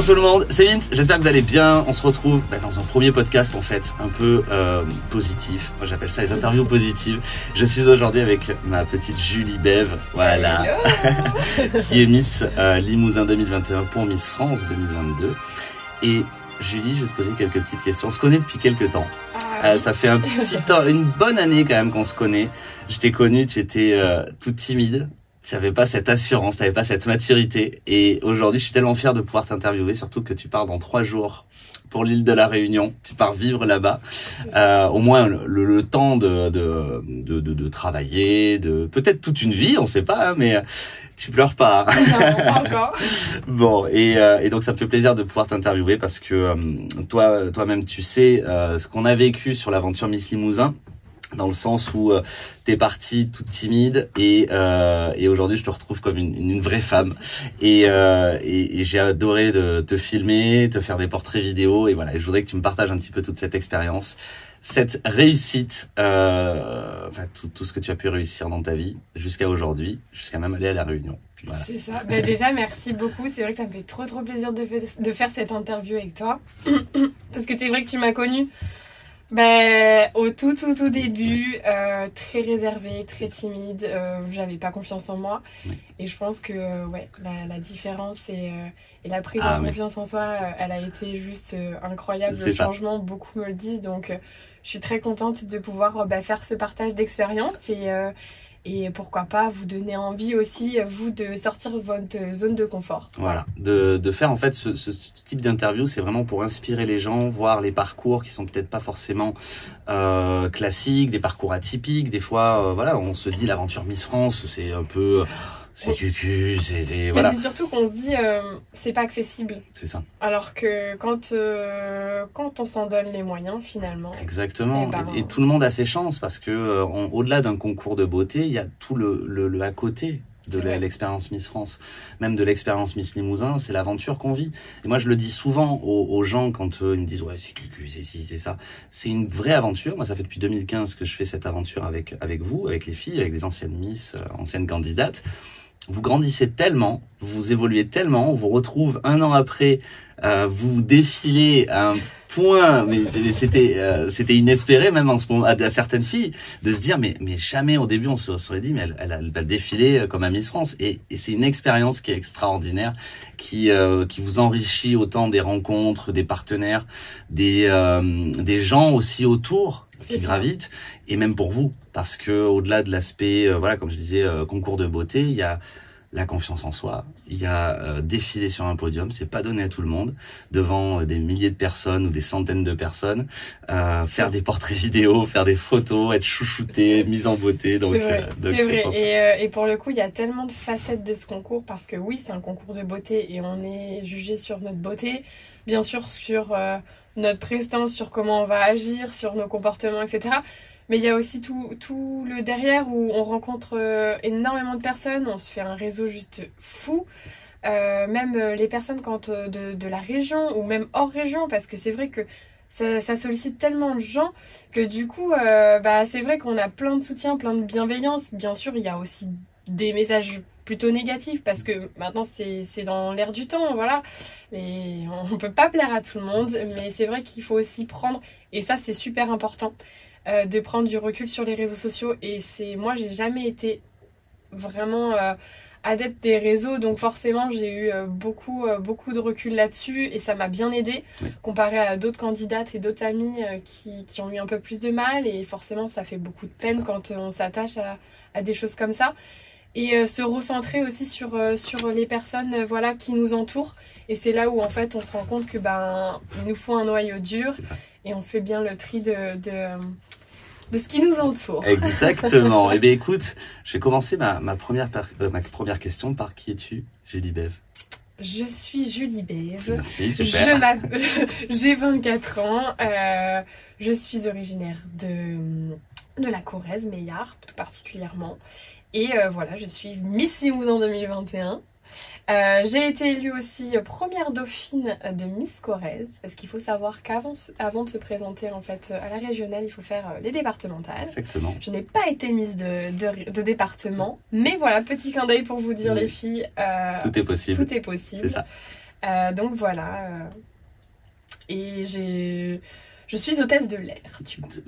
Bonjour tout le monde, c'est Vince, j'espère que vous allez bien. On se retrouve bah, dans un premier podcast en fait, un peu euh, positif. Moi j'appelle ça les interviews positives. Je suis aujourd'hui avec ma petite Julie Bev, voilà, qui est Miss euh, Limousin 2021 pour Miss France 2022. Et Julie, je vais te poser quelques petites questions. On se connaît depuis quelques temps. Ah, Euh, ça fait un petit temps, une bonne année quand même qu'on se connaît. Je t'ai connu, tu étais euh, toute timide. Tu n'avais pas cette assurance, tu n'avais pas cette maturité. Et aujourd'hui, je suis tellement fier de pouvoir t'interviewer, surtout que tu pars dans trois jours pour l'île de la Réunion. Tu pars vivre là-bas. Euh, au moins le, le temps de, de, de, de, de travailler, de peut-être toute une vie, on sait pas, hein, mais tu pleures pas. hein. Non, pas encore. Bon, et, euh, et donc ça me fait plaisir de pouvoir t'interviewer parce que euh, toi, toi-même, tu sais euh, ce qu'on a vécu sur l'aventure Miss Limousin, dans le sens où euh, t'es partie toute timide et, euh, et aujourd'hui je te retrouve comme une, une vraie femme. Et, euh, et, et j'ai adoré de te filmer, te faire des portraits vidéo et voilà. Et je voudrais que tu me partages un petit peu toute cette expérience. Cette réussite, euh, enfin tout, tout ce que tu as pu réussir dans ta vie jusqu'à aujourd'hui, jusqu'à même aller à la Réunion. Voilà. C'est ça. Ben, déjà, merci beaucoup. C'est vrai que ça me fait trop trop plaisir de, fa- de faire cette interview avec toi. Parce que c'est vrai que tu m'as connue ben, au tout tout tout début, euh, très réservée, très timide. Euh, J'avais pas confiance en moi. Oui. Et je pense que euh, ouais, la, la différence et, euh, et la prise Ah, en oui. confiance en soi, euh, elle a été juste euh, incroyable. Le ça. changement, beaucoup me le disent. Donc, je suis très contente de pouvoir bah, faire ce partage d'expérience et, euh, et pourquoi pas vous donner envie aussi, vous, de sortir votre zone de confort. Voilà, de, de faire en fait ce, ce type d'interview, c'est vraiment pour inspirer les gens, voir les parcours qui sont peut-être pas forcément euh, classiques, des parcours atypiques. Des fois, euh, voilà, on se dit l'aventure Miss France, c'est un peu, c'est cucu, c'est, voilà, c'est surtout qu'on se dit, euh, c'est pas accessible. c'est ça, Alors que quand, euh, quand on s'en donne les moyens, finalement. exactement. Eh ben, et, et tout le monde a ses chances parce que euh, on- au-delà d'un concours de beauté, il y a tout le, le, le à côté de l'expérience Miss France, même de l'expérience Miss Limousin, c'est l'aventure qu'on vit. Et moi, je le dis souvent aux, aux gens quand euh, ils me disent ouais c'est cucu, c'est ci, c'est ça. C'est une vraie aventure. Moi, ça fait depuis 2015 que je fais cette aventure avec avec vous, avec les filles, avec des anciennes Miss, euh, anciennes candidates. Vous grandissez tellement, vous évoluez tellement, on vous retrouve un an après, euh, vous défilez à un point, mais, c'était euh, c'était inespéré même en ce moment à, certaines filles de se dire mais mais jamais au début on se serait dit mais elle, elle, elle va défiler comme à Miss France. Et, et c'est une expérience qui est extraordinaire qui euh, qui vous enrichit autant des rencontres des partenaires des euh, des gens aussi autour qui gravitent et même pour vous parce que au-delà de l'aspect euh, voilà comme je disais euh, concours de beauté il y a la confiance en soi, il y a euh, défiler sur un podium, c'est pas donné à tout le monde, devant des milliers de personnes ou des centaines de personnes, faire des portraits vidéo, faire des photos, être chouchouté, mise en beauté, donc C'est vrai, donc c'est vrai. pour ça. Et, et pour le coup, il y a tellement de facettes de ce concours parce que oui, c'est un concours de beauté et on est jugé sur notre beauté, bien sûr sur notre prestance, sur comment on va agir, sur nos comportements, etc. Mais il y a aussi tout, tout le derrière où on rencontre euh, énormément de personnes, on se fait un réseau juste fou. Euh, même euh, les personnes quand, de, de la région ou même hors région, parce que c'est vrai que ça, sollicite tellement de gens que du coup, bah, c'est vrai qu'on a plein de soutien, plein de bienveillance. Bien sûr, il y a aussi des messages plutôt négatifs parce que maintenant c'est dans l'air du temps, voilà. Et on peut pas plaire à tout le monde, mais c'est vrai qu'il faut aussi prendre, et ça c'est super important, euh, de prendre du recul sur les réseaux sociaux. Et c'est moi, j'ai jamais été vraiment euh, adepte des réseaux, donc forcément j'ai eu euh, beaucoup, beaucoup de recul là-dessus et ça m'a bien aidé Oui. comparé à d'autres candidates et d'autres amis qui, qui ont eu un peu plus de mal et forcément ça fait beaucoup de peine quand on s'attache à, à des choses comme ça. Et euh, se recentrer aussi sur, euh, sur les personnes euh, voilà, qui nous entourent. Et c'est là où en fait on se rend compte que ben il nous faut un noyau dur et on fait bien le tri de, de, de ce qui nous entoure. Exactement. Eh bien, écoute, je vais commencer ma, ma, première, euh, ma première question par qui es-tu, Julie Bev? Je suis Julie Bev. Merci, super. J'ai 24 ans. euh, je suis originaire de, de la Corrèze, Meillard, tout particulièrement. Et euh, voilà, je suis Miss Limousin 2021. Euh, j'ai été élue aussi première dauphine de Miss Corrèze, parce qu'il faut savoir qu'avant avant de se présenter en fait à la régionale, il faut faire euh, les départementales. Exactement. Je n'ai pas été Miss de, de, de département, mais voilà, petit clin d'œil pour vous dire Oui. les filles, euh, Tout est possible. tout est possible. C'est ça. Euh, donc voilà. et j'ai, je suis hôtesse de l'air.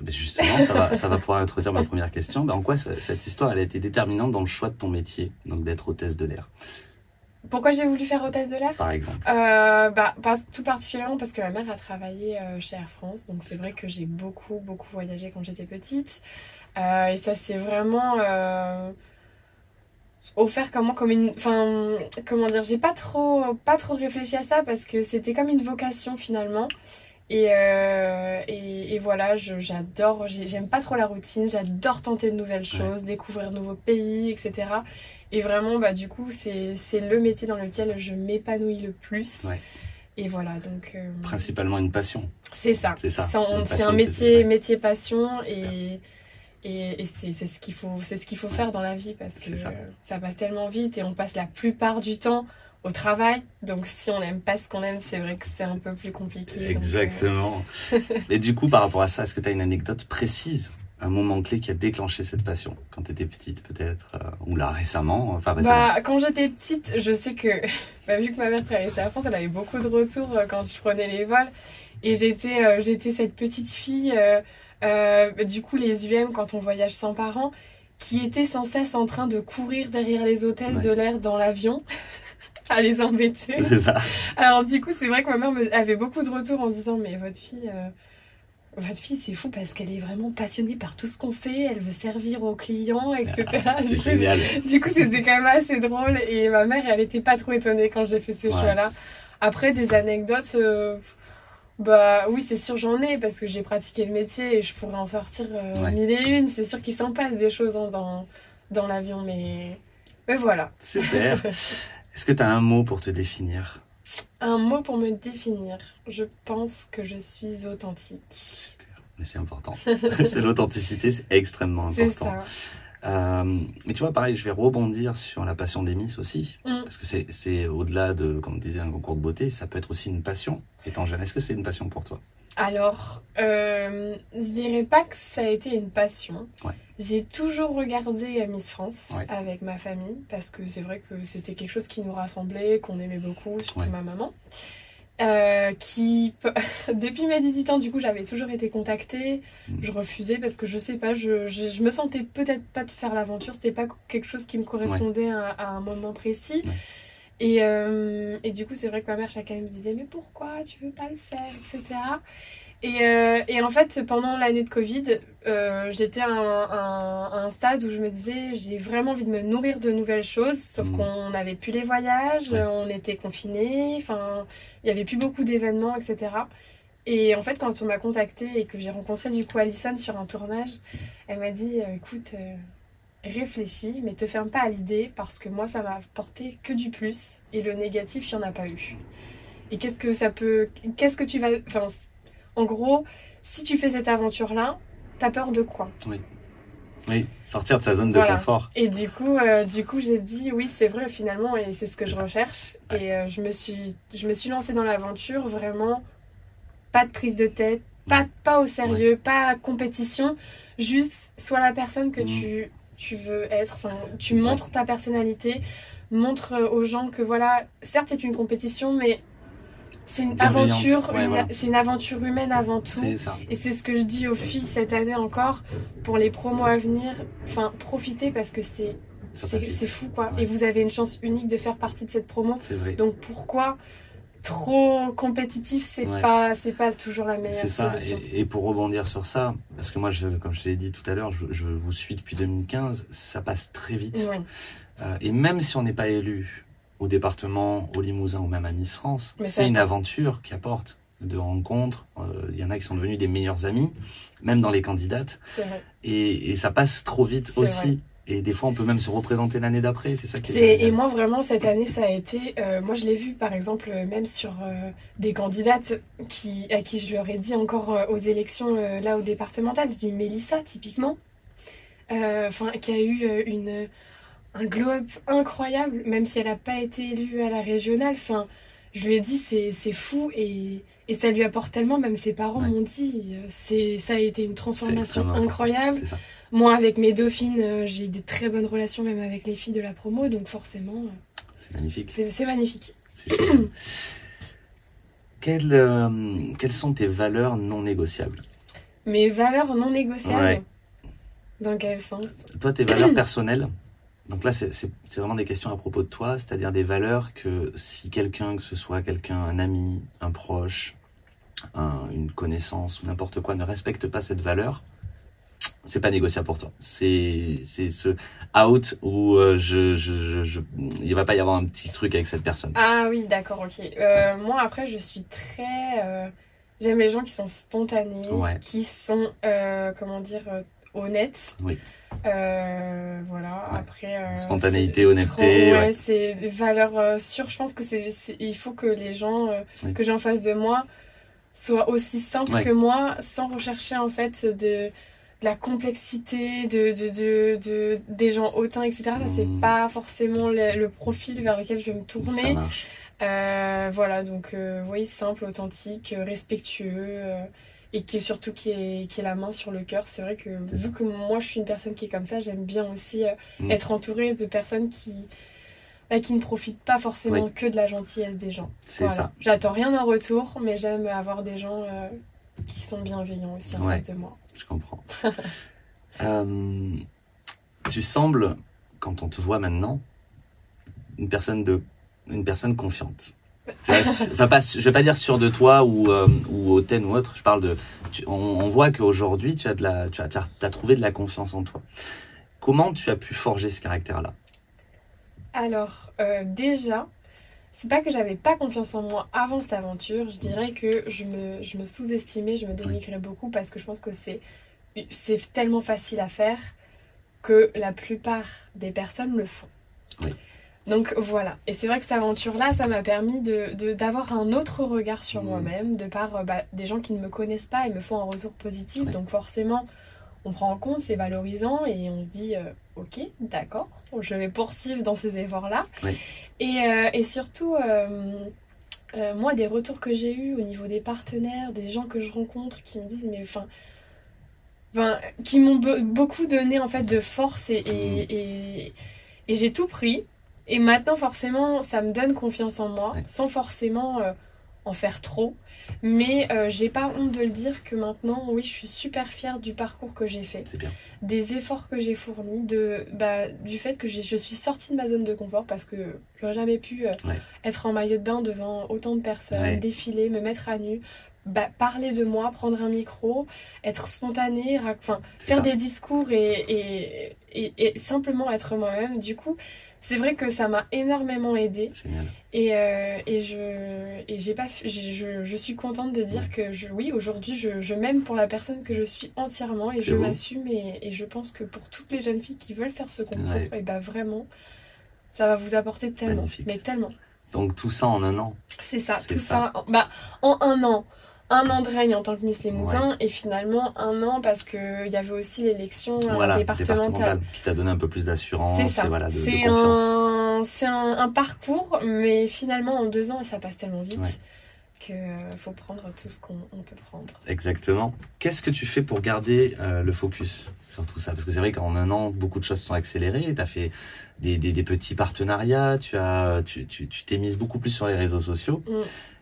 Justement, ça va, ça va pouvoir introduire ma première question. Ben, en quoi ce- cette histoire elle a été déterminante dans le choix de ton métier, donc d'être hôtesse de l'air, Pourquoi j'ai voulu faire hôtesse de l'air? Par exemple Euh, bah, pas, tout particulièrement parce que ma mère a travaillé euh, chez Air France, donc c'est vrai que j'ai beaucoup, beaucoup voyagé quand j'étais petite. Euh, et ça s'est vraiment offert comment comme une, enfin, comment dire, j'ai pas trop, pas trop réfléchi à ça parce que c'était comme une vocation finalement. Et, euh, et, et voilà, je- j'adore, j'ai- j'aime pas trop la routine, j'adore tenter de nouvelles choses, découvrir de nouveaux pays, etc. Et vraiment, bah, du coup, c'est c'est le métier dans lequel je m'épanouis le plus. Ouais. Et voilà, donc euh, Principalement une passion. c'est ça. C'est ça, C'est un- métier, ouais. métier passion et, et, et c'est c'est ce qu'il faut, c'est ce qu'il faut faire dans la vie parce que ça passe tellement vite et on passe la plupart du temps au travail. Donc si on n'aime pas ce qu'on aime, c'est vrai que c'est un peu plus compliqué. donc, euh, Exactement. Et du coup, par rapport à ça, est-ce que tu as une anecdote précise, un moment clé qui a déclenché cette passion quand tu étais petite, peut-être, euh, ou là récemment, enfin récemment? Bah, quand j'étais petite, je sais que, bah, vu que ma mère travaillait chez Air France, elle avait beaucoup de retours euh, quand je prenais les vols. Et j'étais euh, j'étais cette petite fille, du coup, les UM, quand on voyage sans parents, qui était sans cesse en train de courir derrière les hôtesses Ouais. de l'air dans l'avion, à les embêter. C'est ça. Alors, du coup, c'est vrai que ma mère me- avait beaucoup de retours en disant Mais votre fille. euh, votre fille, c'est fou parce qu'elle est vraiment passionnée par tout ce qu'on fait, elle veut servir aux clients, etc. Du C'est coup, génial. du coup, c'était quand même assez drôle et ma mère, elle était pas trop étonnée quand j'ai fait ces Ouais. choix-là. Après, des anecdotes, euh, bah oui, c'est sûr, j'en ai parce que j'ai pratiqué le métier et je pourrais en sortir euh, Ouais. mille et une. C'est sûr qu'il s'en passe des choses hein, dans, dans l'avion, mais... mais voilà. Super. Est-ce que tu as un mot pour te définir? Un mot pour me définir. Je pense que je suis authentique. Super. Mais c'est important. c'est l'authenticité, c'est extrêmement C'est important. ça. Euh, mais tu vois, pareil, je vais rebondir sur la passion des Miss aussi. Mm. Parce que c'est, au-delà de, comme on disait, un concours de beauté, ça peut être aussi une passion. Étant jeune, est-ce que c'est une passion pour toi? Alors, euh, je dirais pas que ça a été une passion. Ouais. J'ai toujours regardé euh, Miss France Ouais. avec ma famille parce que c'est vrai que c'était quelque chose qui nous rassemblait, qu'on aimait beaucoup, surtout Ouais. ma maman. Euh, qui depuis mes 18 ans du coup j'avais toujours été contactée. Mm. je refusais parce que je sais pas je, je, je me sentais peut-être pas de faire l'aventure. C'était pas quelque chose qui me correspondait à, à un moment précis. Ouais. et, euh, et du coup c'est vrai que ma mère chaque année me disait mais pourquoi tu veux pas le faire etc et, euh, et en fait pendant l'année de Covid euh, j'étais à un, un- à un stade où je me disais j'ai vraiment envie de me nourrir de nouvelles choses sauf Mm. qu'on n'avait plus les voyages Ouais. on était confinés enfin il y avait plus beaucoup d'événements etc et en fait, quand on m'a contactée et que j'ai rencontré du coup Alison sur un tournage, elle m'a dit euh, écoute, euh, réfléchis, mais te ferme pas à l'idée parce que moi, ça m'a apporté que du plus et le négatif, il n'y en a pas eu. Et qu'est-ce que ça peut. Qu'est-ce que tu vas. Enfin, en gros, si tu fais cette aventure-là, t'as peur de quoi? Oui, sortir de sa zone de Voilà. confort. Et du coup, euh, du coup, j'ai dit oui, c'est vrai finalement, et c'est ce que je recherche. Ouais. Et euh, je me suis, je me suis lancée dans l'aventure vraiment, pas de prise de tête, pas, pas au sérieux, pas compétition, juste sois la personne que Mm. tu, tu veux être. Enfin, tu Ouais. montres ta personnalité, montre euh, aux gens que voilà, certes c'est une compétition, mais c'est une aventure, Ouais, une- voilà. c'est une aventure humaine avant tout. C'est ça. Et c'est ce que je dis aux filles cette année encore, pour les promos à venir, enfin profitez parce que c'est c'est fou quoi. Ouais. Et vous avez une chance unique de faire partie de cette promo. C'est vrai. Donc pourquoi trop compétitif, c'est Ouais. pas c'est pas toujours la meilleure C'est ça. solution. Et, et pour rebondir sur ça, parce que moi, je, comme je te l'ai dit tout à l'heure, je, je vous suis depuis 2015, ça passe très vite. Ouais. Euh, et même si on n'est pas élu au département, au Limousin ou même à Miss France, c'est une aventure qui apporte de rencontres. Euh, Il y en a qui sont devenus des meilleurs amis, même dans les candidates. Vrai. Et, et ça passe trop vite aussi. Et des fois, on peut même se représenter l'année d'après. C'est ça qui est. C'est- Et moi vraiment cette année ça a été, euh, moi je l'ai vu par exemple même sur euh, des candidates qui, à qui je leur ai dit encore aux élections là au départemental, je dis Mélissa typiquement, enfin qui a eu une un glow-up incroyable même si elle n'a pas été élue à la régionale, enfin je lui ai dit c'est fou et et ça lui apporte tellement, même ses parents Ouais. m'ont dit, c'est ça a été une transformation incroyable. Moi, avec mes dauphines, euh, j'ai des très bonnes relations, même avec les filles de la promo, donc forcément, euh, C'est magnifique. c'est magnifique. Quelles, euh, quelles sont tes valeurs non négociables? Mes valeurs non négociables? Ouais. Dans quel sens? Toi, tes valeurs personnelles? Donc là, c'est vraiment des questions à propos de toi, c'est-à-dire des valeurs que si quelqu'un, que ce soit quelqu'un, un ami, un proche, un- une connaissance ou n'importe quoi, ne respecte pas cette valeur, c'est pas négociable pour toi. C'est ce out où euh, je, je, je, je- il va pas y avoir un petit truc avec cette personne. Ah oui, d'accord, ok. Euh, moi, après, je suis très... euh, J'aime les gens qui sont spontanés, Ouais. qui sont, euh, comment dire, honnêtes. Oui. Euh, voilà, Ouais. après... euh, Spontanéité, honnêteté, trop- ouais. Ouais, c'est des valeurs euh, sûres. Je pense que c'est... Il faut que les gens Oui. que j'ai en face de moi soient aussi simples Ouais. que moi, sans rechercher, en fait, de... de la complexité de, de, de, de- des gens hautains, etc. Ça, c'est Mm. pas forcément le, le profil vers lequel je vais me tourner. Euh, voilà, donc oui, simple, authentique, respectueux et qui est surtout qui est, qui est la main sur le cœur. C'est vrai que vu que moi je suis une personne qui est comme ça, j'aime bien aussi euh, Mm. être entourée de personnes qui, bah, qui ne profitent pas forcément que de la gentillesse des gens. C'est Voilà. ça. J'attends rien en retour, mais j'aime avoir des gens euh, qui sont bienveillants aussi en Ouais. face de moi. Je comprends. Euh, tu sembles, quand on te voit maintenant, une personne de, une personne confiante. Enfin pas, je vais pas dire sûr de toi ou euh, ou hautaine ou autre. Je parle de, tu- on, on voit qu'aujourd'hui tu as de la, tu as, tu as, tu as trouvé de la confiance en toi. Comment tu as pu forger ce caractère-là? Alors, euh, déjà, c'est pas que j'avais pas confiance en moi avant cette aventure, je dirais que je me, je me sous-estimais, je me dénigrais beaucoup parce que je pense que c'est, c'est tellement facile à faire que la plupart des personnes le font. Oui. Donc voilà, et c'est vrai que cette aventure-là, ça m'a permis de, de- d'avoir un autre regard sur Mhm. moi-même, de par euh, bah, des gens qui ne me connaissent pas et me font un retour positif. Donc forcément, on prend en compte, c'est valorisant et on se dit, euh, ok, d'accord, je vais poursuivre dans ces efforts-là. Et, euh, et surtout, euh, moi, des retours que j'ai eus au niveau des partenaires, des gens que je rencontre qui me disent, mais enfin, qui m'ont be- beaucoup donné en fait de force et, et, et, et j'ai tout pris. Et maintenant, forcément, ça me donne confiance en moi, Ouais. sans forcément euh, en faire trop. Mais euh, j'ai pas honte de le dire que maintenant, oui, je suis super fière du parcours que j'ai fait, bien. des efforts que j'ai fournis, de, bah, du fait que je suis sortie de ma zone de confort parce que j'aurais jamais pu euh, Ouais. être en maillot de bain devant autant de personnes, Ouais. défiler, me mettre à nu, bah, parler de moi, prendre un micro, être spontanée, faire ça. des discours et, et, et, et simplement être moi-même. Du coup, c'est vrai que ça m'a énormément aidée. Génial. Et, euh, et, je, et j'ai pas, je, je suis contente de dire que je, oui, aujourd'hui, je, je m'aime pour la personne que je suis entièrement et je m'assume. Et, et je pense que pour toutes les jeunes filles qui veulent faire ce concours, Ouais. et bah vraiment, ça va vous apporter tellement. Magnifique. Mais tellement. Donc tout ça en un an. C'est ça, tout ça. ça. en- bah, en un an. Un an de règne en tant que Miss Limousin et finalement un an parce qu'il y avait aussi l'élection euh, Voilà, départementale. départementale, qui t'a donné un peu plus d'assurance et voilà, de, de c'est confiance. un, c'est un, un parcours, mais finalement en deux ans, et ça passe tellement vite Ouais. que euh, faut prendre tout ce qu'on on peut prendre. Exactement. Qu'est-ce que tu fais pour garder euh, le focus sur tout ça? Parce que c'est vrai qu'en un an, beaucoup de choses sont accélérées. Tu as fait des, des, des petits partenariats, tu as, tu, tu, tu t'es mise beaucoup plus sur les réseaux sociaux. Mm.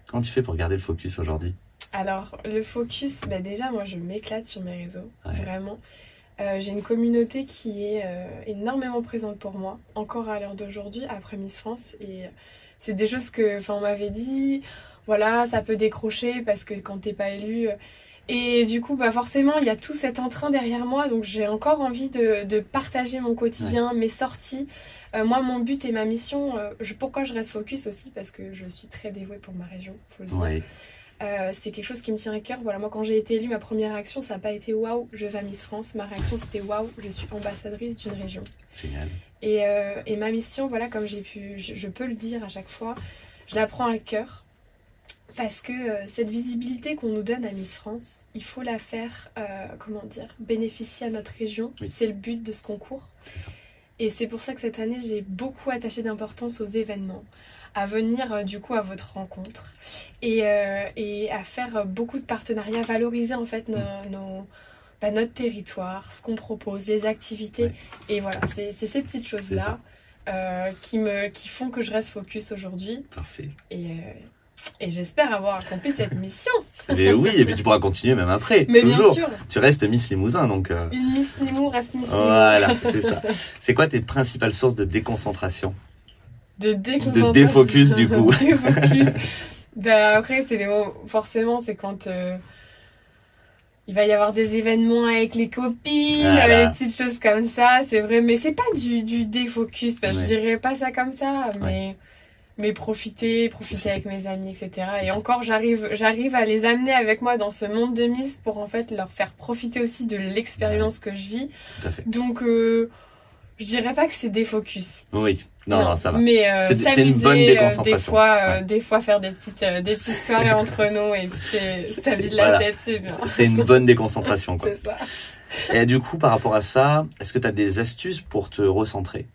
Comment tu fais pour garder le focus aujourd'hui? Alors, le focus, bah déjà, moi, je m'éclate sur mes réseaux, Ouais. vraiment. Euh, J'ai une communauté qui est euh, énormément présente pour moi, encore à l'heure d'aujourd'hui, après Miss France. Et euh, c'est des choses que, enfin, on m'avait dit, voilà, ça peut décrocher parce que quand t'es pas élu. Et du coup, bah forcément, il y a tout cet entrain derrière moi, donc j'ai encore envie de, de partager mon quotidien, mes sorties. Euh, moi, mon but et ma mission, euh, je, pourquoi je reste focus aussi Parce que je suis très dévouée pour ma région, faut le dire. Ouais, Euh, c'est quelque chose qui me tient à cœur. Voilà, moi quand j'ai été élue, ma première réaction, ça n'a pas été waouh, je vais à Miss France. Ma réaction c'était waouh, je suis ambassadrice d'une région. génial. Et, euh, et ma mission, voilà, comme j'ai pu, je, je peux le dire à chaque fois, je la prends à cœur. Parce que euh, cette visibilité qu'on nous donne à Miss France, il faut la faire, comment dire, bénéficier à notre région. Oui. C'est le but de ce concours. C'est ça. Et c'est pour ça que cette année, j'ai beaucoup attaché d'importance aux événements, à venir euh, du coup à votre rencontre et, euh, et à faire euh, beaucoup de partenariats, valoriser en fait nos, nos- bah, notre territoire, ce qu'on propose, les activités. Ouais. Et voilà, c'est ces petites choses-là euh, qui, me, qui font que je reste focus aujourd'hui. Parfait. Et, euh, Et j'espère avoir accompli cette mission. Mais oui, et puis tu pourras continuer même après. Mais toujours. bien sûr, Tu restes Miss Limousin, donc. euh, une Miss Limou reste Miss Limou. Voilà, c'est ça. C'est quoi tes principales sources de déconcentration? De De défocus, du coup. défocus. Bah, après, c'est les mots, forcément, c'est quand euh, il va y avoir des événements avec les copines, Voilà. euh, des petites choses comme ça, c'est vrai. Mais c'est pas du, du défocus, bah, Ouais. je dirais pas ça comme ça, mais, mais profiter, profiter Profiter. avec mes amis, etc. Et ça. encore, j'arrive, j'arrive à les amener avec moi dans ce monde de Miss pour en fait leur faire profiter aussi de l'expérience que je vis. Tout à fait. Donc, euh, je dirais pas que c'est défocus. Oui. Non, non, ça va. Mais euh, C'est- une bonne euh, déconcentration. des fois, euh, Ouais. des fois faire des petites, euh, des petites soirées entre nous et puis c'est ça vide la voilà. tête, c'est bien. C'est une bonne déconcentration, quoi. C'est ça. Et du coup, par rapport à ça, est-ce que tu as des astuces pour te recentrer?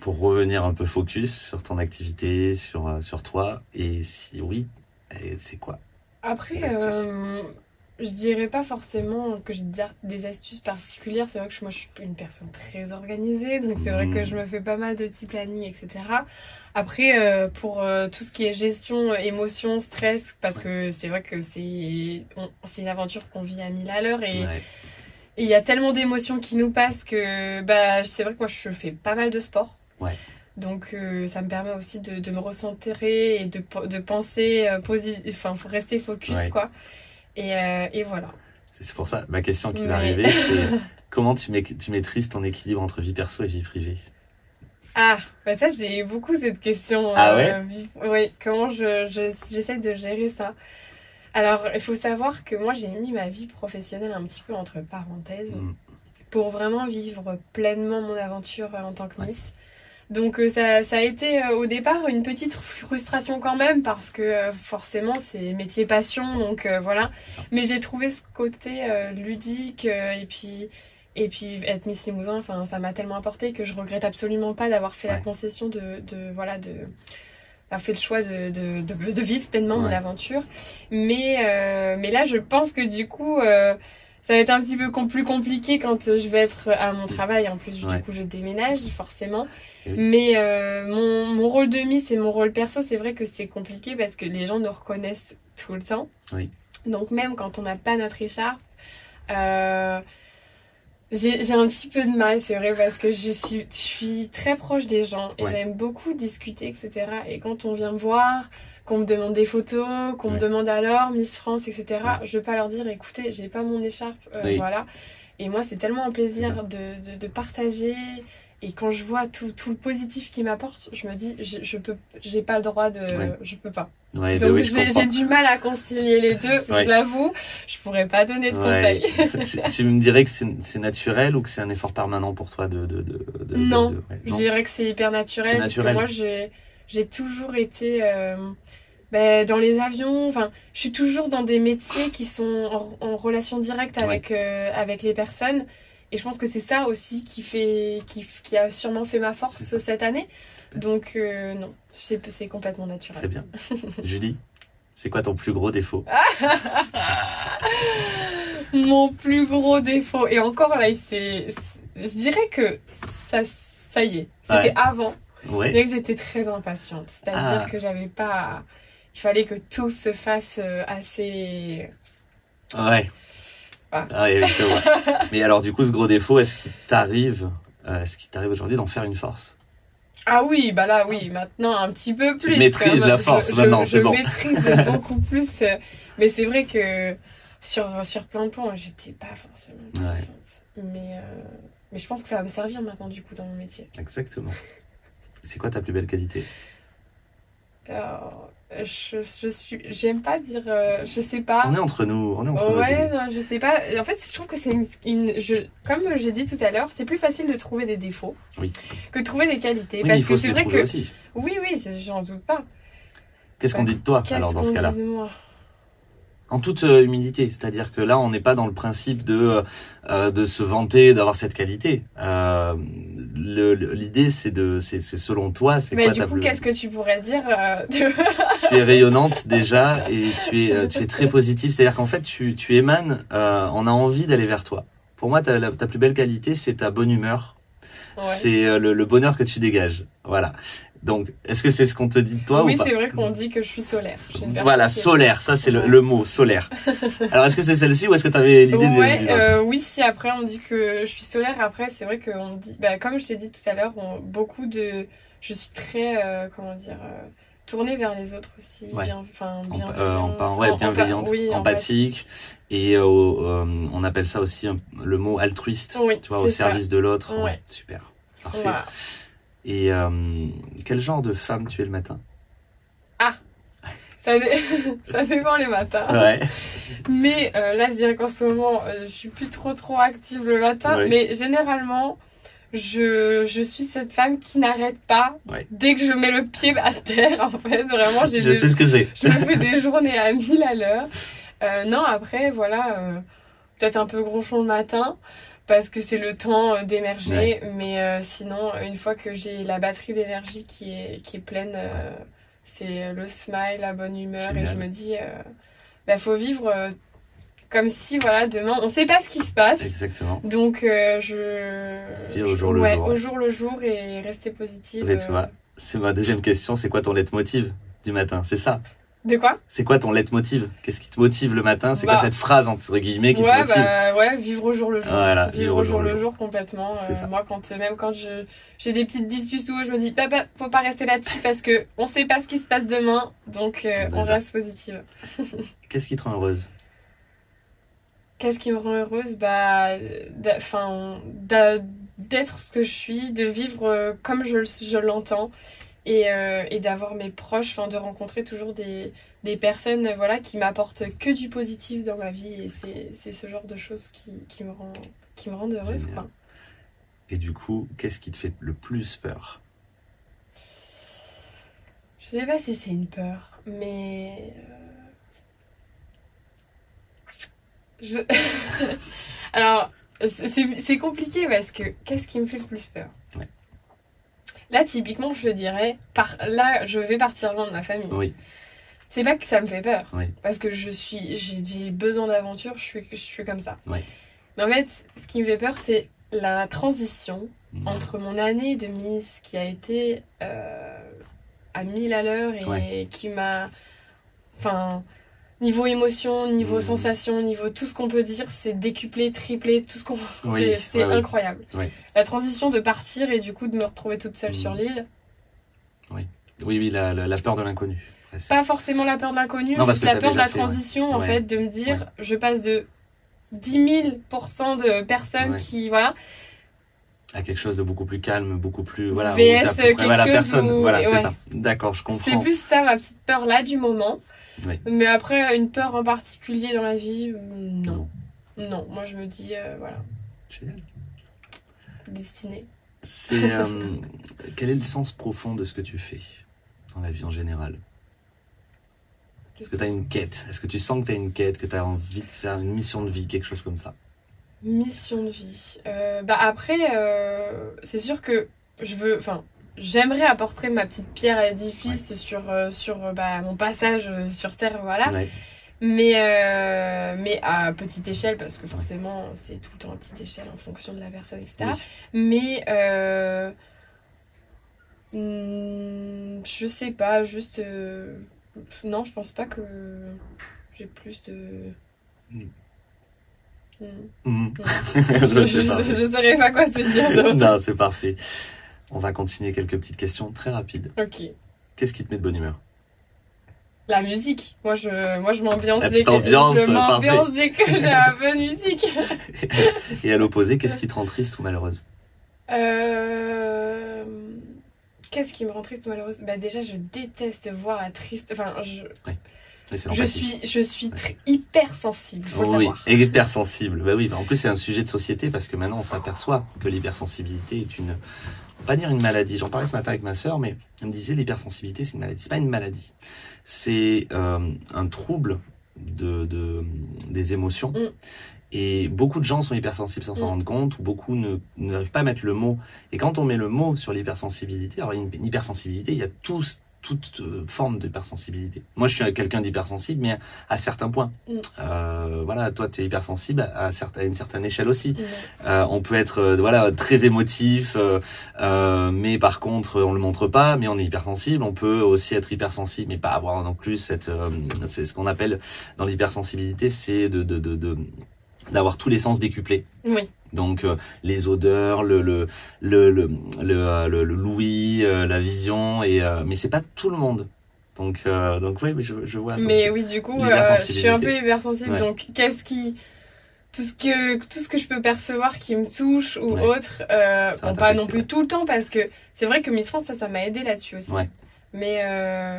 Pour revenir un peu focus sur ton activité, sur, sur toi? Et si oui, c'est quoi? Après, je dirais pas forcément que j'ai des astuces particulières. C'est vrai que moi, je suis une personne très organisée, donc c'est vrai Mhm. que je me fais pas mal de petits plannings, etc. Après, euh, pour euh, tout ce qui est gestion, euh, émotion, stress, parce que c'est vrai que c'est une aventure qu'on vit à mille à l'heure et Ouais. Et il y a tellement d'émotions qui nous passent que bah, c'est vrai que moi je fais pas mal de sport. Ouais. Donc euh, ça me permet aussi de, de me recentrer et de, de penser enfin rester focus Ouais. quoi. Et, euh, et voilà. C'est pour ça, ma question qui Mais- va arriver, c'est comment tu, ma- tu maîtrises ton équilibre entre vie perso et vie privée? Ah, bah ça j'ai eu beaucoup cette question. Ah euh, vi- oui, comment je, je, j'essaie de gérer ça. Alors il faut savoir que moi j'ai mis ma vie professionnelle un petit peu entre parenthèses. Mm. pour vraiment vivre pleinement mon aventure euh, en tant que Ouais. Miss. Donc euh, ça, ça a été euh, au départ une petite frustration quand même parce que euh, forcément c'est métier passion donc voilà. Mais j'ai trouvé ce côté ludique et puis et puis être Miss Limousin, enfin ça m'a tellement apporté que je regrette absolument pas d'avoir fait la concession de, de voilà de d'avoir fait le choix de, de, de, de vivre pleinement mon aventure. Mais euh, mais là je pense que du coup euh, ça va être un petit peu plus compliqué quand euh, je vais être à mon travail. En plus, Ouais. du coup, je déménage, forcément. Oui. Mais euh, mon, mon rôle de Miss et mon rôle perso, c'est vrai que c'est compliqué parce que les gens nous reconnaissent tout le temps. Oui. Donc, même quand on n'a pas notre écharpe, euh, j'ai j'ai un petit peu de mal, c'est vrai, parce que je suis, je suis très proche des gens et Ouais. j'aime beaucoup discuter, etc. Et quand on vient me voir, qu'on me demande des photos, qu'on me demande alors Miss France, etc. Ouais. Je veux pas leur dire, écoutez, j'ai pas mon écharpe, euh, Oui. voilà. Et moi, c'est tellement un plaisir de, de, de partager. Et quand je vois tout, tout le positif qu'ils m'apportent, je me dis, je, je peux, j'ai pas le droit de, je peux pas. Ouais, bah Donc oui, j'ai du mal à concilier les deux, Ouais. je l'avoue. Je pourrais pas donner de Ouais. conseils. tu, tu me dirais que c'est naturel ou que c'est un effort permanent pour toi de... de, de, Non. Je dirais que c'est hyper naturel, C'est parce naturel. que moi j'ai j'ai toujours été euh, ben, dans les avions. Enfin, je suis toujours dans des métiers qui sont en, en relation directe avec euh, avec les personnes. Et je pense que c'est ça aussi qui fait qui, qui a sûrement fait ma force cette année. Donc euh, non, c'est complètement naturel. Très bien. Julie, c'est quoi ton plus gros défaut? Mon plus gros défaut. Et encore là, c'est, je dirais que ça, ça y est. C'était Ouais. avant. Ouais. J'étais très impatiente. C'est-à-dire Ah. que j'avais pas. Il fallait que tout se fasse euh, assez. Ouais. Ah. Ah, oui, oui, je. Mais alors, du coup, ce gros défaut, est-ce qu'il t'arrive, euh, est-ce qu'il t'arrive aujourd'hui d'en faire une force? Ah oui, bah là, oui, maintenant un petit peu plus. maîtrises quand même. la force, Je- je- maintenant, je c'est bon. maîtrise beaucoup plus. euh, Mais c'est vrai que sur, sur plein de points, j'étais pas forcément Ouais. patiente. Mais, euh, mais je pense que ça va me servir maintenant, du coup, dans mon métier. Exactement. C'est quoi ta plus belle qualité? Je, je suis. J'aime pas dire. euh, je sais pas. On est entre nous, on est entre nous. Ouais, Julie. non, je sais pas. En fait, je trouve que c'est une, une- je, comme j'ai dit tout à l'heure, c'est plus facile de trouver des défauts Oui. que de trouver des qualités. Oui, parce il faut que c'est vrai que. aussi. Oui, oui, j'en doute pas. Qu'est-ce qu'on Ouais. dit de toi, alors, dans ce cas-là En toute euh, humilité, c'est-à-dire que là, on n'est pas dans le principe de euh, de se vanter d'avoir cette qualité. Euh, L'idée, c'est de, c'est selon toi, c'est Mais quoi du ta coup, qu'est-ce que tu pourrais dire euh, de- tu es rayonnante déjà et tu es, euh, tu es très positive. C'est-à-dire qu'en fait, tu, tu émanes, euh, on a envie d'aller vers toi. Pour moi, ta, la- ta plus belle qualité, c'est ta bonne humeur. Ouais. C'est euh, le, le bonheur que tu dégages. Voilà. Donc, est-ce que c'est ce qu'on te dit de toi oui, ou c'est vrai qu'on dit que je suis solaire. Voilà, solaire, ça c'est le, mot, solaire. Alors, est-ce que c'est celle-ci ou est-ce que tu avais l'idée de- Ouais, euh, oui, si après on dit que je suis solaire, après c'est vrai qu'on dit, bah, comme je t'ai dit tout à l'heure, beaucoup de. Je suis très, euh, comment dire, euh, tournée vers les autres aussi. Ouais. Bien, enfin, En- bien. euh, en- en- ouais, bienveillante, oui, empathique, et euh, euh, on appelle ça aussi un- le mot altruiste, Oui, tu vois, au ça. service de l'autre. Super, parfait. Voilà. Et euh, quel genre de femme tu es le matin? Ça, dé- ça dépend les matins. Ouais. Mais euh, là, je dirais qu'en ce moment, euh, je suis plus trop trop active le matin. Ouais. Mais généralement, je, je suis cette femme qui n'arrête pas Ouais. dès que je mets le pied à terre. En fait, vraiment, j'ai Je des- sais ce que c'est. je me fais des journées à 1000 à l'heure. Euh, non, après, voilà, euh, peut-être un peu gronchon le matin. Parce que c'est le temps euh, d'émerger, mais euh, sinon, une fois que j'ai la batterie d'énergie qui est, qui est pleine, euh, c'est le smile, la bonne humeur, et je me dis, euh, bah, faut vivre comme si, voilà, demain, on sait pas ce qui se passe, Exactement. donc je... Vis au jour le ouais, jour. au jour le jour, et rester positive. Mais tu vois, c'est ma deuxième question, c'est quoi ton leitmotiv du matin? C'est ça? De quoi? C'est quoi ton leitmotiv? Qu'est-ce qui te motive le matin? C'est Bah. quoi cette phrase entre guillemets qui te ouais, motive? bah, ouais, vivre au jour le jour. Voilà, vivre, au jour le jour, complètement. C'est Euh, ça. moi, quand, même quand je, j'ai des petites disputes où je me dis, papa, faut pas rester là-dessus parce que on sait pas ce qui se passe demain, donc euh, on reste positive. Qu'est-ce qui te rend heureuse? Qu'est-ce qui me rend heureuse? Bah, d'a- enfin, d'être ce que je suis, de vivre euh, comme je, je l'entends et, euh, et d'avoir mes proches, enfin, de rencontrer toujours des, des personnes, euh, voilà, qui m'apportent que du positif dans ma vie et c'est, ce genre de choses qui, qui me rend, qui me rendent heureuse, quoi. Et du coup, qu'est-ce qui te fait le plus peur? Je sais pas si c'est une peur, mais. euh, Je... Alors, c'est- compliqué parce que qu'est-ce qui me fait le plus peur? Là, typiquement, je dirais, par... là, je vais partir loin de ma famille. Oui, C'est pas que ça me fait peur, Oui. parce que je suis, j'ai besoin d'aventure, je suis, je suis comme ça. Oui. Mais en fait, ce qui me fait peur, c'est la transition Mhm. entre mon année de Miss qui a été euh, à 1000 à l'heure et Ouais. qui m'a. Enfin, niveau émotion, niveau Mhm. sensation, niveau tout ce qu'on peut dire, c'est décuplé, triplé, tout ce qu'on. Oui, c'est c'est ouais, incroyable. La transition de partir et du coup de me retrouver toute seule Mhm. sur l'île, oui, oui, la, la, la peur de l'inconnu. pas forcément la peur de l'inconnu, juste la peur de la fait, ouais. transition en Ouais. fait, de me dire, je passe de 10 000% de personnes qui. Voilà, À quelque chose de beaucoup plus calme, beaucoup plus voilà. VS, près- quelque chose personne. où- Voilà, c'est ouais. ça. D'accord, je C'est comprends. plus ça ma petite peur là du moment. Oui. Mais après, une peur en particulier dans la vie, euh, non. Non. Non, moi je me dis, euh, voilà, Génial. destinée. C'est euh, quel est le sens profond de ce que tu fais dans la vie en général? Est-ce que tu as une quête? Est-ce que tu sens que tu as une quête, que tu as envie de faire une mission de vie, quelque chose comme ça? Mission de vie. Euh, bah après, c'est sûr que je veux, enfin, j'aimerais apporter ma petite pierre à l'édifice sur, euh, sur euh, bah, mon passage euh, sur Terre, voilà. Ouais. Mais, euh, mais à petite échelle, parce que forcément, c'est tout le temps à petite échelle en fonction de la personne, etc. Oui. Mais euh, hmm, je sais pas, juste euh, non, je pense pas que j'ai plus de. Mm. Je je, saurais pas quoi te dire non, c'est parfait. On va continuer quelques petites questions très rapides. Ok. Qu'est-ce qui te met de bonne humeur? La musique. Moi, je, moi, je m'ambiance La dès petite que ambiance, je m'ambiance dès que j'ai peu de musique. Et à l'opposé, qu'est-ce qui te rend triste ou malheureuse? Euh, Qu'est-ce qui me rend triste ou malheureuse? Bah déjà, je déteste voir la triste. Enfin, je, Oui, je suis, je suis hyper sensible. Faut le oui, savoir. hypersensible. Bah oui, bah en plus c'est un sujet de société parce que maintenant on s'aperçoit que l'hypersensibilité est une, pas dire une maladie. J'en parlais ce matin avec ma sœur, mais elle me disait l'hypersensibilité c'est une maladie. C'est pas une maladie. C'est euh, un trouble de, de des émotions. Mm. Et beaucoup de gens sont hypersensibles sans s'en Mm. rendre compte, ou beaucoup ne n'arrivent pas à mettre le mot. Et quand on met le mot sur l'hypersensibilité, alors une, une hypersensibilité, il y a tous toute euh, forme d'hypersensibilité. Moi, je suis quelqu'un d'hypersensible, mais à certains points. Mm. Euh, voilà, toi, tu es hypersensible à, une certaine échelle aussi. Ouais. Euh, on peut être euh, voilà très émotif, euh, mais par contre on le montre pas, mais on est hypersensible. On peut aussi être hypersensible, mais pas avoir non plus cette. euh, c'est ce qu'on appelle dans l'hypersensibilité, c'est de de de, de- d'avoir tous les sens décuplés. Oui. Donc euh, les odeurs, le le le le le, euh, le- le l'ouïe, euh, la vision, et euh, mais c'est pas tout le monde. Donc donc oui, je, je vois. Mais oui, du coup, je suis un peu hypersensible. Ouais. Donc, qu'est-ce qui. Tout ce, que, tout ce que je peux percevoir qui me touche ou Ouais. autre, bon, pas non plus ouais. tout le temps parce que c'est vrai que Miss France, ça, ça m'a aidé là-dessus aussi. Mais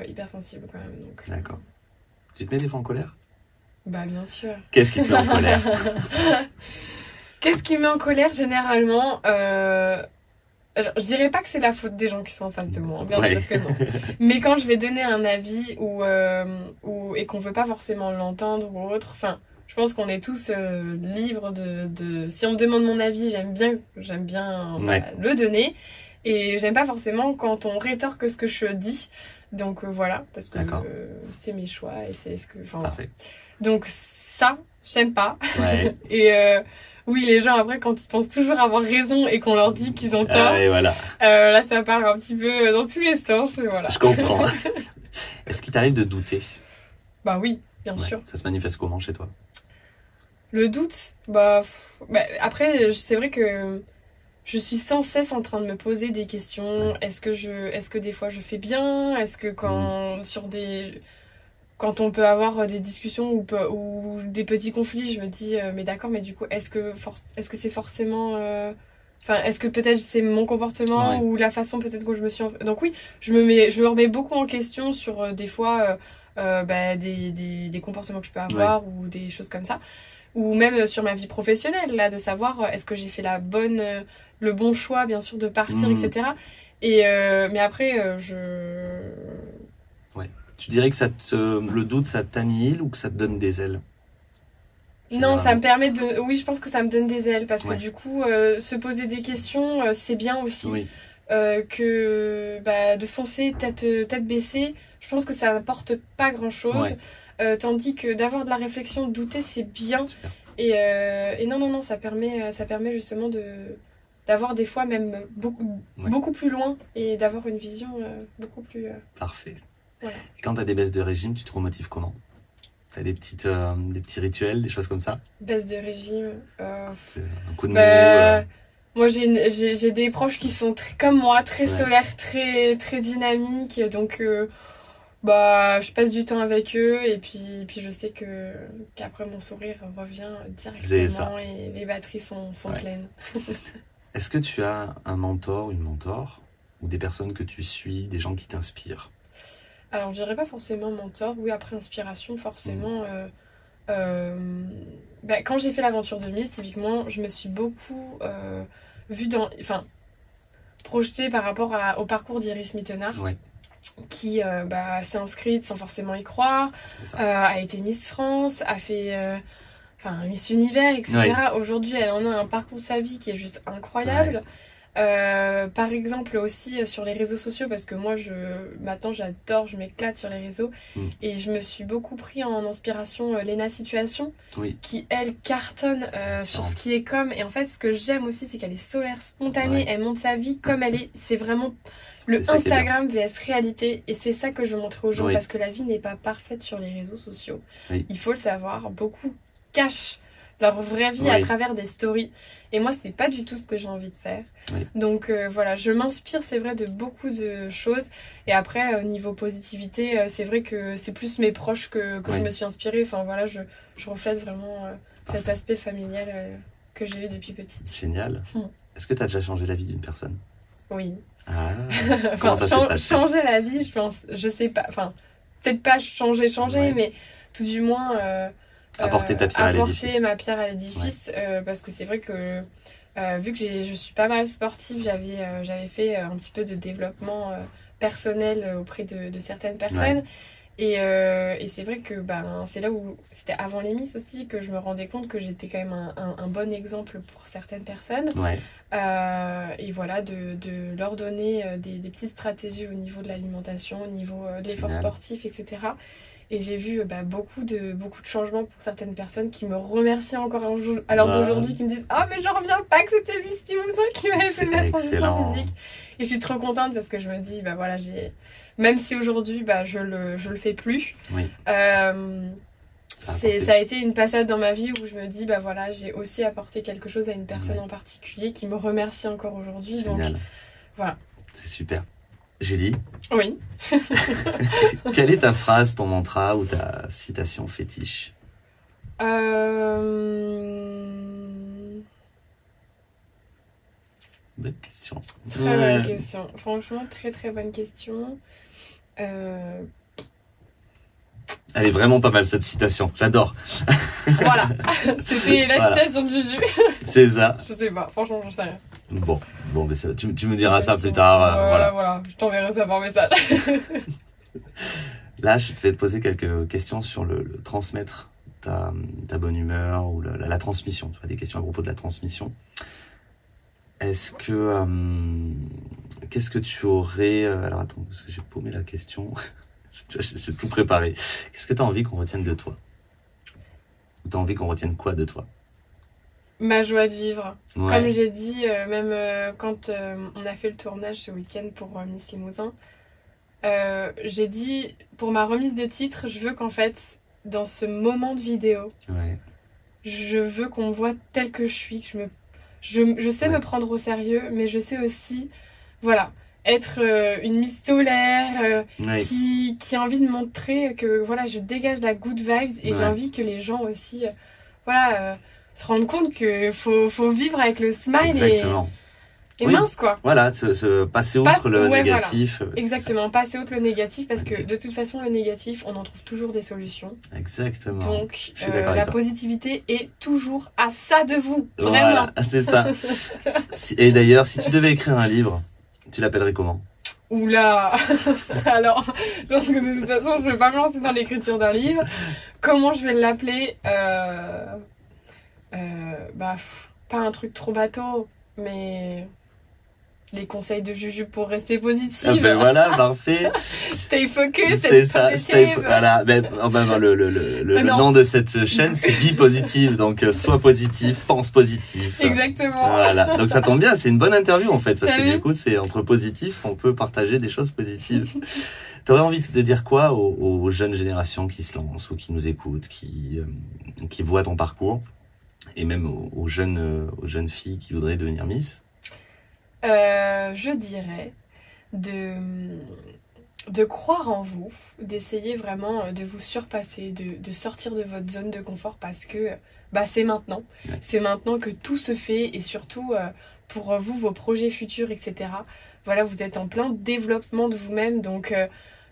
hypersensible quand même. Donc, D'accord. Tu te mets des fois en colère? Bah, bien sûr. Qu'est-ce qui te met en colère? Qu'est-ce qui me met en colère généralement euh, alors, Je dirais pas que c'est la faute des gens qui sont en face de moi, bien Ouais. sûr que non. Mais quand je vais donner un avis ou, euh, ou et qu'on veut pas forcément l'entendre ou autre, enfin, je pense qu'on est tous euh, libres de, de. Si on me demande mon avis, j'aime bien, j'aime bien Ouais. bah, le donner. Et j'aime pas forcément quand on rétorque ce que je dis. Donc euh, voilà, parce que c'est mes choix et c'est ce que. Parfait. Donc ça, j'aime pas. Ouais. Et euh, oui, les gens, après, quand ils pensent toujours avoir raison et qu'on leur dit qu'ils ont tort, Ah, et voilà. euh, là, ça part un petit peu dans tous les sens. et Voilà. Je comprends. Est-ce qu'il t'arrive de douter? Bah oui, bien Ouais. sûr. Ça se manifeste comment chez toi? Le doute, bah, pff, bah, après, c'est vrai que je suis sans cesse en train de me poser des questions. Est-ce que je, est-ce que des fois je fais bien? Est-ce que quand sur des, quand on peut avoir des discussions ou, des petits conflits, je me dis, euh, mais d'accord, mais du coup, est-ce que forc- est-ce que c'est forcément, euh, enfin, est-ce que peut-être c'est mon comportement Ouais. ou la façon peut-être que je me suis, en- donc oui, je me mets, je me remets beaucoup en question sur euh, des fois. euh, euh, bah, des, des, des comportements que je peux avoir ou des choses comme ça ou même euh, sur ma vie professionnelle là de savoir euh, est-ce que j'ai fait la bonne euh, le bon choix bien sûr de partir etc et euh, mais après euh, je Tu dirais que ça te, le doute, ça t'annihile ou que ça te donne des ailes? Non ça me permet de oui je pense que ça me donne des ailes parce Ouais. que du coup euh, se poser des questions euh, c'est bien aussi Oui, euh, que bah, de foncer tête tête baissée je pense que ça n'apporte pas grand chose Ouais. tandis que d'avoir de la réflexion de douter c'est bien super. Et, et non, non, non, ça permet, ça permet justement de d'avoir des fois même beaucoup, Ouais. beaucoup plus loin et d'avoir une vision beaucoup plus... Parfait. Voilà. Et quand t'as des baisses de régime, tu te remotives comment? T'as des, petites, euh, des petits rituels, des choses comme ça? Baisse de régime. euh, Un coup de bah, euh, Moi, j'ai des proches qui sont très, comme moi, très Ouais. solaires, très, très dynamiques. Donc, euh, bah, je passe du temps avec eux et puis, puis je sais que qu'après mon sourire revient directement et les batteries sont, sont Ouais. pleines. Est-ce que tu as un mentor, une mentor ou des personnes que tu suis, des gens qui t'inspirent? Alors, je dirais pas forcément mentor, oui, après inspiration, forcément. euh, euh, bah, quand j'ai fait l'aventure de Miss, typiquement, je me suis beaucoup euh, vue dans. Enfin, projetée par rapport à- au parcours d'Iris Mittenard, Ouais, qui bah, s'est inscrite sans forcément y croire, a été Miss France, a fait. Enfin, Miss Univers, etc. Ouais. Aujourd'hui, elle en a un parcours de sa vie qui est juste incroyable. Euh, par exemple aussi euh, sur les réseaux sociaux parce que moi je maintenant j'adore je m'éclate sur les réseaux Mm. et je me suis beaucoup pris en inspiration euh, Lena Situation Oui. qui elle cartonne euh, sur ce qui est comme et en fait ce que j'aime aussi c'est qu'elle est solaire spontanée Ouais. elle monte sa vie comme elle est c'est vraiment le. Instagram vs réalité et c'est ça que je veux montrer aux gens Oui. parce que la vie n'est pas parfaite sur les réseaux sociaux Oui. il faut le savoir beaucoup cachent leur vraie vie Oui. à travers des stories et moi c'est pas du tout ce que j'ai envie de faire Oui. donc euh, voilà, je m'inspire, c'est vrai, de beaucoup de choses. Et après, euh, au niveau positivité, euh, c'est vrai que c'est plus mes proches que, que je me suis inspirée. Enfin voilà, je, je reflète vraiment euh, cet aspect familial que j'ai eu depuis petite. Génial. Mm. Est-ce que tu as déjà changé la vie d'une personne? Oui. Ah, enfin, ça s'est chan- passé? changer la vie, je pense, je sais pas. Enfin, peut-être pas changer, changer, Ouais. mais tout du moins. Euh, Apporter ta pierre à apporter l'édifice. ma pierre à l'édifice euh, parce que c'est vrai que euh, vu que je suis pas mal sportive j'avais j'avais fait un petit peu de développement personnel auprès de, de certaines personnes Et, euh, et c'est vrai que ben, c'est là où c'était avant les Miss aussi que je me rendais compte que j'étais quand même un, un- un bon exemple pour certaines personnes. Ouais. Euh, et voilà, de, de leur donner des, des petites stratégies au niveau de l'alimentation, au niveau de l'effort sportif, etc. Et j'ai vu euh, bah, beaucoup, de, beaucoup de changements pour certaines personnes qui me remercient encore à l'heure Ouais. d'aujourd'hui, qui me disent Ah, mais j'en reviens pas que c'était Miss Timousin qui m'avait fait la transition physique. Et je suis trop contente parce que je me dis, bah voilà, j'ai. Même si aujourd'hui, bah, je le, je le fais plus, Oui. euh, Ça a c'est, apporté. ça a été une passade dans ma vie où je me dis, bah voilà, j'ai aussi apporté quelque chose à une personne Ouais. en particulier qui me remercie encore aujourd'hui. Donc, voilà. C'est super. Julie, oui. quelle est ta phrase, ton mantra ou ta citation fétiche Euh... Bonne question. Très Ouais. bonne question. Franchement, très très bonne question. Euh, Elle est vraiment pas mal cette citation. J'adore. Voilà. C'était la Voilà. citation de Juju. C'est ça. Je sais pas. Franchement, j'en sais rien. Bon, bon, mais ça- tu, tu me diras ça plus tard. euh, voilà. voilà. Je t'enverrai ça par message. Là, je vais te poser quelques questions sur le, le transmettre ta, ta bonne humeur ou la, la- la transmission. Tu vois, des questions à propos de la transmission. Est-ce que euh, qu'est-ce que tu aurais euh, Alors attends, parce que j'ai paumé la question. C'est tout préparé. Qu'est-ce que tu as envie qu'on retienne de toi? Ou t'as envie qu'on retienne quoi de toi? Ma joie de vivre. Ouais. Comme j'ai dit, euh, même euh, quand euh, on a fait le tournage ce week-end pour Miss Limousin, j'ai dit, pour ma remise de titre, je veux qu'en fait, dans ce moment de vidéo, Ouais. je veux qu'on me voit tel que je suis, que je me... Je, je sais Ouais. me prendre au sérieux, mais je sais aussi, voilà, être une Miss solaire, qui, qui a envie de montrer que voilà, je dégage la good vibes et j'ai envie que les gens aussi voilà, se rendent compte que faut, faut vivre avec le smile et, Exactement. et Oui. mince quoi. Voilà, se, se passer outre Passe- le ouais, négatif. euh, Exactement, passer outre le négatif parce que de toute façon le négatif on en trouve toujours des solutions. Exactement. Donc Je suis euh, la toi. positivité est toujours à ça de vous, vraiment. Voilà, c'est ça. Et d'ailleurs, si tu devais écrire un livre, tu l'appellerais comment? Oula Alors, parce que de toute façon, je ne vais pas me lancer dans l'écriture d'un livre. Comment je vais l'appeler? Euh... euh, Bah, pff, pas un truc trop bateau, mais les conseils de Juju pour rester positive. Ah ben voilà, parfait. Stay focus, C'est ça. positive. stay- voilà. Ben, oh ben, le, le, le, le Mais non. nom de cette chaîne, c'est Be Positive. Donc, euh, sois positif, pense positif. Exactement. Voilà. Donc, ça tombe bien. C'est une bonne interview, en fait. Parce que du coup, c'est entre positifs, on peut partager des choses positives. T'aurais envie de dire quoi aux, aux jeunes générations qui se lancent ou qui nous écoutent, qui, euh, qui voient ton parcours? Et même aux, aux jeunes, euh, aux jeunes filles qui voudraient devenir Miss Euh, je dirais de, de croire en vous, d'essayer vraiment euh, de vous surpasser, de, de sortir de votre zone de confort parce que bah, c'est maintenant. Ouais. C'est maintenant que tout se fait et surtout euh, pour vous, vos projets futurs, etc. Voilà, vous êtes en plein développement de vous-même, donc, euh,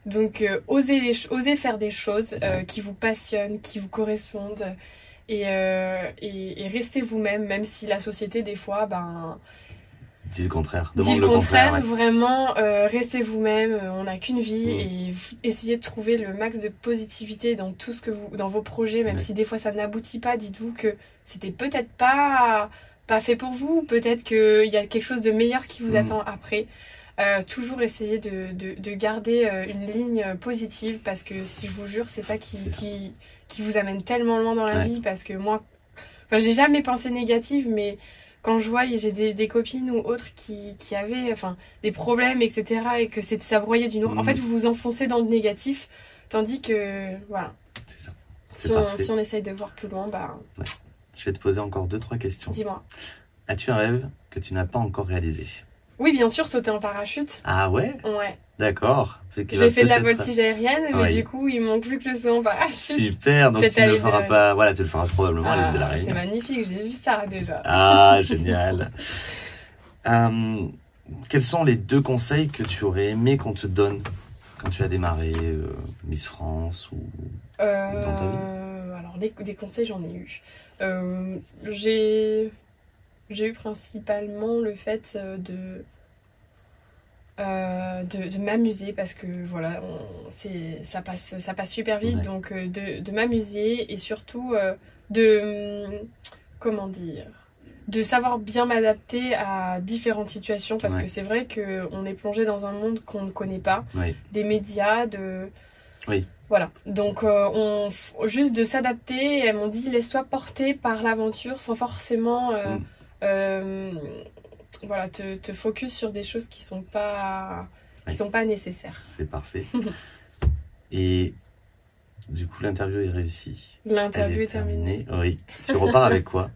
donc euh, osez, les osez faire des choses euh, qui vous passionnent, qui vous correspondent. Et, euh, et, et restez vous-même, même si la société, des fois, ben, Dis le contraire. Dis Demande le le contraire. contraire, ouais. vraiment, euh, restez vous-même, euh, on n'a qu'une vie Mm. et essayez de trouver le max de positivité dans tout ce que vous, dans vos projets, même Ouais. si des fois ça n'aboutit pas, dites-vous que c'était peut-être pas, pas fait pour vous, peut-être qu'il y a quelque chose de meilleur qui vous Mm. attend après. Euh, toujours essayer de, de, de garder une ligne positive parce que si je vous jure, c'est ça qui, ça. Qui, vous amène tellement loin dans la Ouais. vie parce que moi, enfin, j'ai jamais pensé négative, mais quand je vois, j'ai des, des copines ou autres qui, qui avaient enfin, des problèmes, etc., et que c'est ça broyait du noir. En Mhm. fait, vous vous enfoncez dans le négatif, tandis que, voilà, C'est ça. On, si on essaye de voir plus loin, bah, Je vais te poser encore deux, trois questions. dis-moi. As-tu un rêve que tu n'as pas encore réalisé? Oui, bien sûr, sauter en parachute. Ah ouais? Ouais. D'accord. J'ai fait de la voltige aérienne, mais Oui. du coup, il manque plus que le saut en parachute. Super, donc tu ne le feras de- pas. Voilà, tu le feras probablement à l'île de la Ah, c'est magnifique, j'ai vu ça déjà. Ah, génial. Euh, quels sont les deux conseils que tu aurais aimé qu'on te donne quand tu as démarré euh, Miss France ou Euh, Dans ta alors, des, des conseils, j'en ai eu. Euh, j'ai, eu principalement le fait de, euh, de, de m'amuser parce que voilà, on- c'est ça passe ça passe super vite Ouais. donc euh, de, de m'amuser et surtout euh, de hum, comment dire de savoir bien m'adapter à différentes situations parce Ouais. que c'est vrai que on est plongé dans un monde qu'on ne connaît pas des médias de Oui. voilà donc euh, on juste de s'adapter elles m'ont dit laisse-toi porter par l'aventure sans forcément euh, Mm. euh, voilà te, te focus sur des choses qui sont pas qui sont pas nécessaires C'est parfait. Et du coup, l'interview est réussie. l'interview est terminée Oui. Tu repars avec quoi?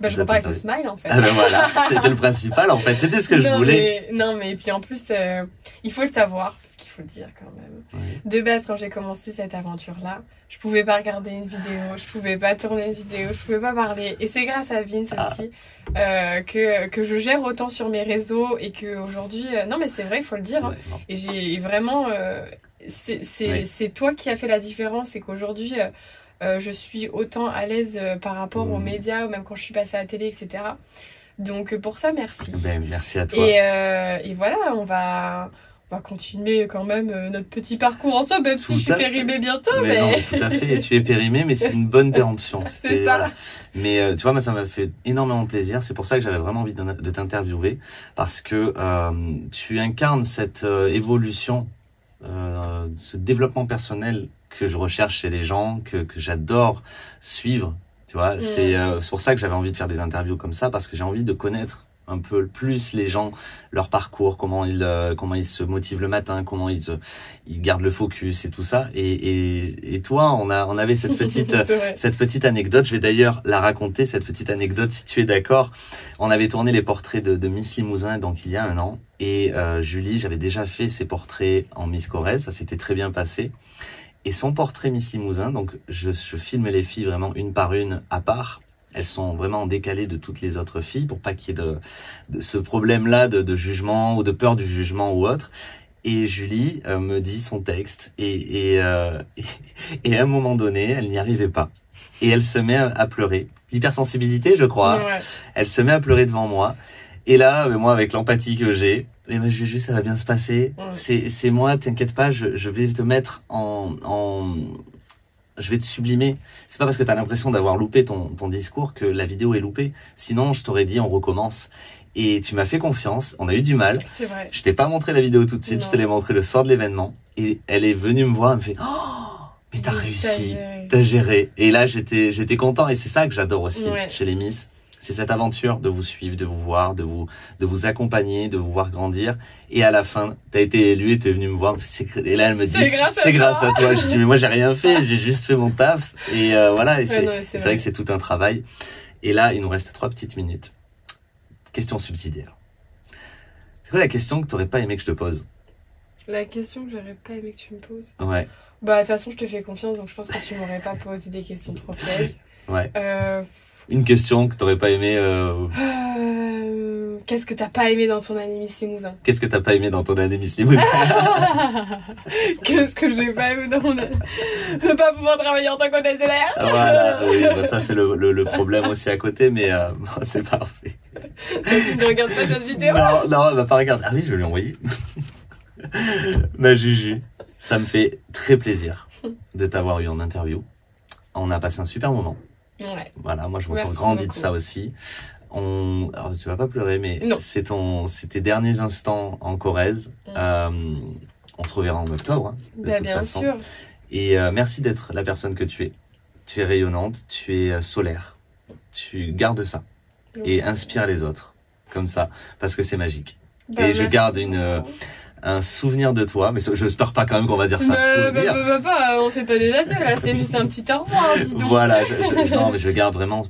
Bah, je repars avec le smile en fait Ah ben voilà, c'était le principal en fait. C'était ce que je non, voulais. mais, non mais puis en plus euh, il faut le savoir faut le dire quand même de base quand j'ai commencé cette aventure là je pouvais pas regarder une vidéo je pouvais pas tourner une vidéo je pouvais pas parler et c'est grâce à Vince Ah. aussi euh, que que je gère autant sur mes réseaux et que aujourd'hui euh, non mais c'est vrai il faut le dire hein. Ouais, et j'ai vraiment euh, c'est Oui. toi qui as fait la différence et qu'aujourd'hui euh, euh, je suis autant à l'aise par rapport aux Mhm. médias ou même quand je suis passée à la télé etc donc pour ça merci Ben, merci à toi. et, euh, et voilà, on va, va continuer quand même euh, notre petit parcours ensemble, même Tout si je suis à fait. périmée bientôt. mais, Mais, non, mais tout à fait. Tu es périmé, mais c'est une bonne péremption. C'est ça. voilà. Mais euh, tu vois, moi, ça m'a fait énormément plaisir. C'est pour ça que j'avais vraiment envie de, t'interviewer, parce que euh, tu incarnes cette euh, évolution, euh, ce développement personnel que je recherche chez les gens, que, que j'adore suivre. Tu vois, Mm. c'est euh, c'est pour ça que j'avais envie de faire des interviews comme ça, parce que j'ai envie de connaître un peu plus les gens, leur parcours, comment ils euh, comment ils se motivent le matin, comment ils se- ils gardent le focus et tout ça. Et et, et toi, on a on avait cette petite cette petite anecdote, je vais d'ailleurs la raconter, cette petite anecdote, si tu es d'accord. On avait tourné les portraits de, de Miss Limousin, donc il y a un an. Et euh, Julie, j'avais déjà fait ses portraits en Miss Corrèze, ça s'était très bien passé. Et son portrait Miss Limousin, donc je, je filme les filles vraiment une par une à part. Elles sont vraiment décalées de toutes les autres filles pour pas qu'il y ait de, de ce problème-là de, de jugement ou de peur du jugement ou autre. Et Julie euh, me dit son texte et, et, euh, et à un moment donné, elle n'y arrivait pas. Et elle se met à, pleurer. L'hypersensibilité, je crois. Ouais. Elle se met à pleurer devant moi. Et là, euh, moi, avec l'empathie que j'ai, eh ben, Juju, ça va bien se passer. Ouais. C'est, c'est moi, t'inquiète pas, je, je vais te mettre en, en, je vais te sublimer. C'est pas parce que t'as l'impression d'avoir loupé ton, ton discours que la vidéo est loupée. Sinon, je t'aurais dit, on recommence. Et tu m'as fait confiance. On a eu du mal. C'est vrai. Je t'ai pas montré la vidéo tout de suite. Non. Je te l'ai montré le soir de l'événement. Et elle est venue me voir. Elle me fait, oh, mais t'as Oui, réussi. t'as géré. Et là, j'étais, j'étais content. Et c'est ça que j'adore aussi Ouais. chez les Miss. C'est cette aventure de vous suivre, de vous voir, de vous, de vous accompagner, de vous voir grandir. Et à la fin, t'as été élue et t'es venue me voir. Et là, elle me dit, C'est grâce à toi. Je dis, mais moi, j'ai rien fait. J'ai juste fait mon taf. Et euh, voilà. Et c'est, Ouais, non, c'est vrai que c'est tout un travail. Et là, il nous reste trois petites minutes. Question subsidiaire. C'est quoi la question que t'aurais pas aimé que je te pose? La question que j'aurais pas aimé que tu me poses? Ouais, Bah, de toute façon, je te fais confiance, donc je pense que tu m'aurais pas posé des questions trop pièges. ouais. Euh, Une question que t'aurais pas aimé. euh, euh, Qu'est-ce que t'as pas aimé dans ton année Miss Limousin Qu'est-ce que t'as pas aimé dans ton année Miss Limousin Qu'est-ce que j'ai pas aimé dans mon année Ne pas pouvoir travailler en tant qu'hôtesse de l'air? Voilà, oui, bah ça c'est le, le, le problème aussi à côté, mais euh, bon, c'est parfait. Tu ne regardes pas cette vidéo? Non, non, elle va pas regarder. Ah oui, je vais lui envoyer. Ma Juju, ça me fait très plaisir de t'avoir eu en interview. On a passé un super moment. Ouais. Voilà, moi je me sens Merci grandi de beaucoup. ça aussi. On, alors tu vas pas pleurer, mais c'est ton, tes derniers instants en Corrèze. Mm. Euh, on se reverra en octobre. hein, de Bah, toute bien façon. sûr. Et euh, merci d'être la personne que tu es. Tu es rayonnante, tu es euh, solaire. Tu gardes ça et inspire les autres comme ça parce que c'est magique. Bah, et je garde une, euh, beaucoup. Un souvenir de toi, mais je n'espère pas quand même qu'on va dire ça. Bah, bah, bah, bah, on fait pas des adieux là, c'est juste un petit au revoir, dis donc. Voilà, je, je- non, mais je garde vraiment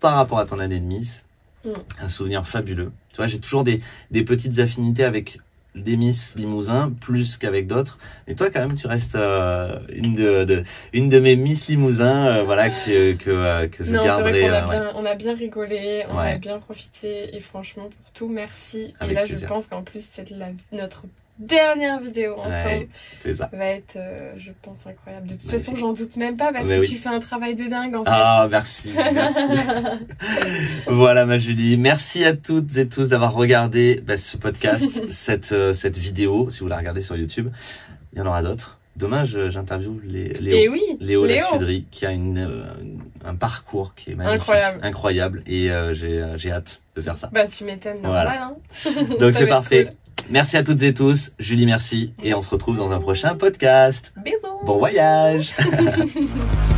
par rapport à ton année de Miss Mm. un souvenir fabuleux. Tu vois, j'ai toujours des, des petites affinités avec des Miss Limousin plus qu'avec d'autres. Mais toi, quand même, tu restes euh, une de, de- une de mes Miss Limousin, euh, voilà que que euh, que je Non, garderai. vrai a, euh, ouais. on a bien rigolé, on Ouais. a bien profité et franchement pour tout, merci. Avec et là, plaisir. je pense qu'en plus, c'est notre dernière vidéo ensemble Ouais, c'est ça. va être, euh, je pense, incroyable. De toute Magnifique. façon, j'en doute même pas parce Mais que oui. tu fais un travail de dingue en fait. Ah, merci, merci. voilà, ma Julie. Merci à toutes et tous d'avoir regardé bah, ce podcast, cette, euh, cette vidéo. Si vous la regardez sur YouTube, il y en aura d'autres. Demain, j'interviewe Léo. Et oui, Léo, Léo. Lassudry, qui a une, euh, un parcours qui est magnifique, Incroyable. incroyable, et euh, j'ai hâte de faire ça. Bah tu m'étonnes, Voilà. normal. Hein. Donc c'est parfait. cool. Merci à toutes et tous. Julie, merci. Et on se retrouve dans un prochain podcast. Bisous. Bon voyage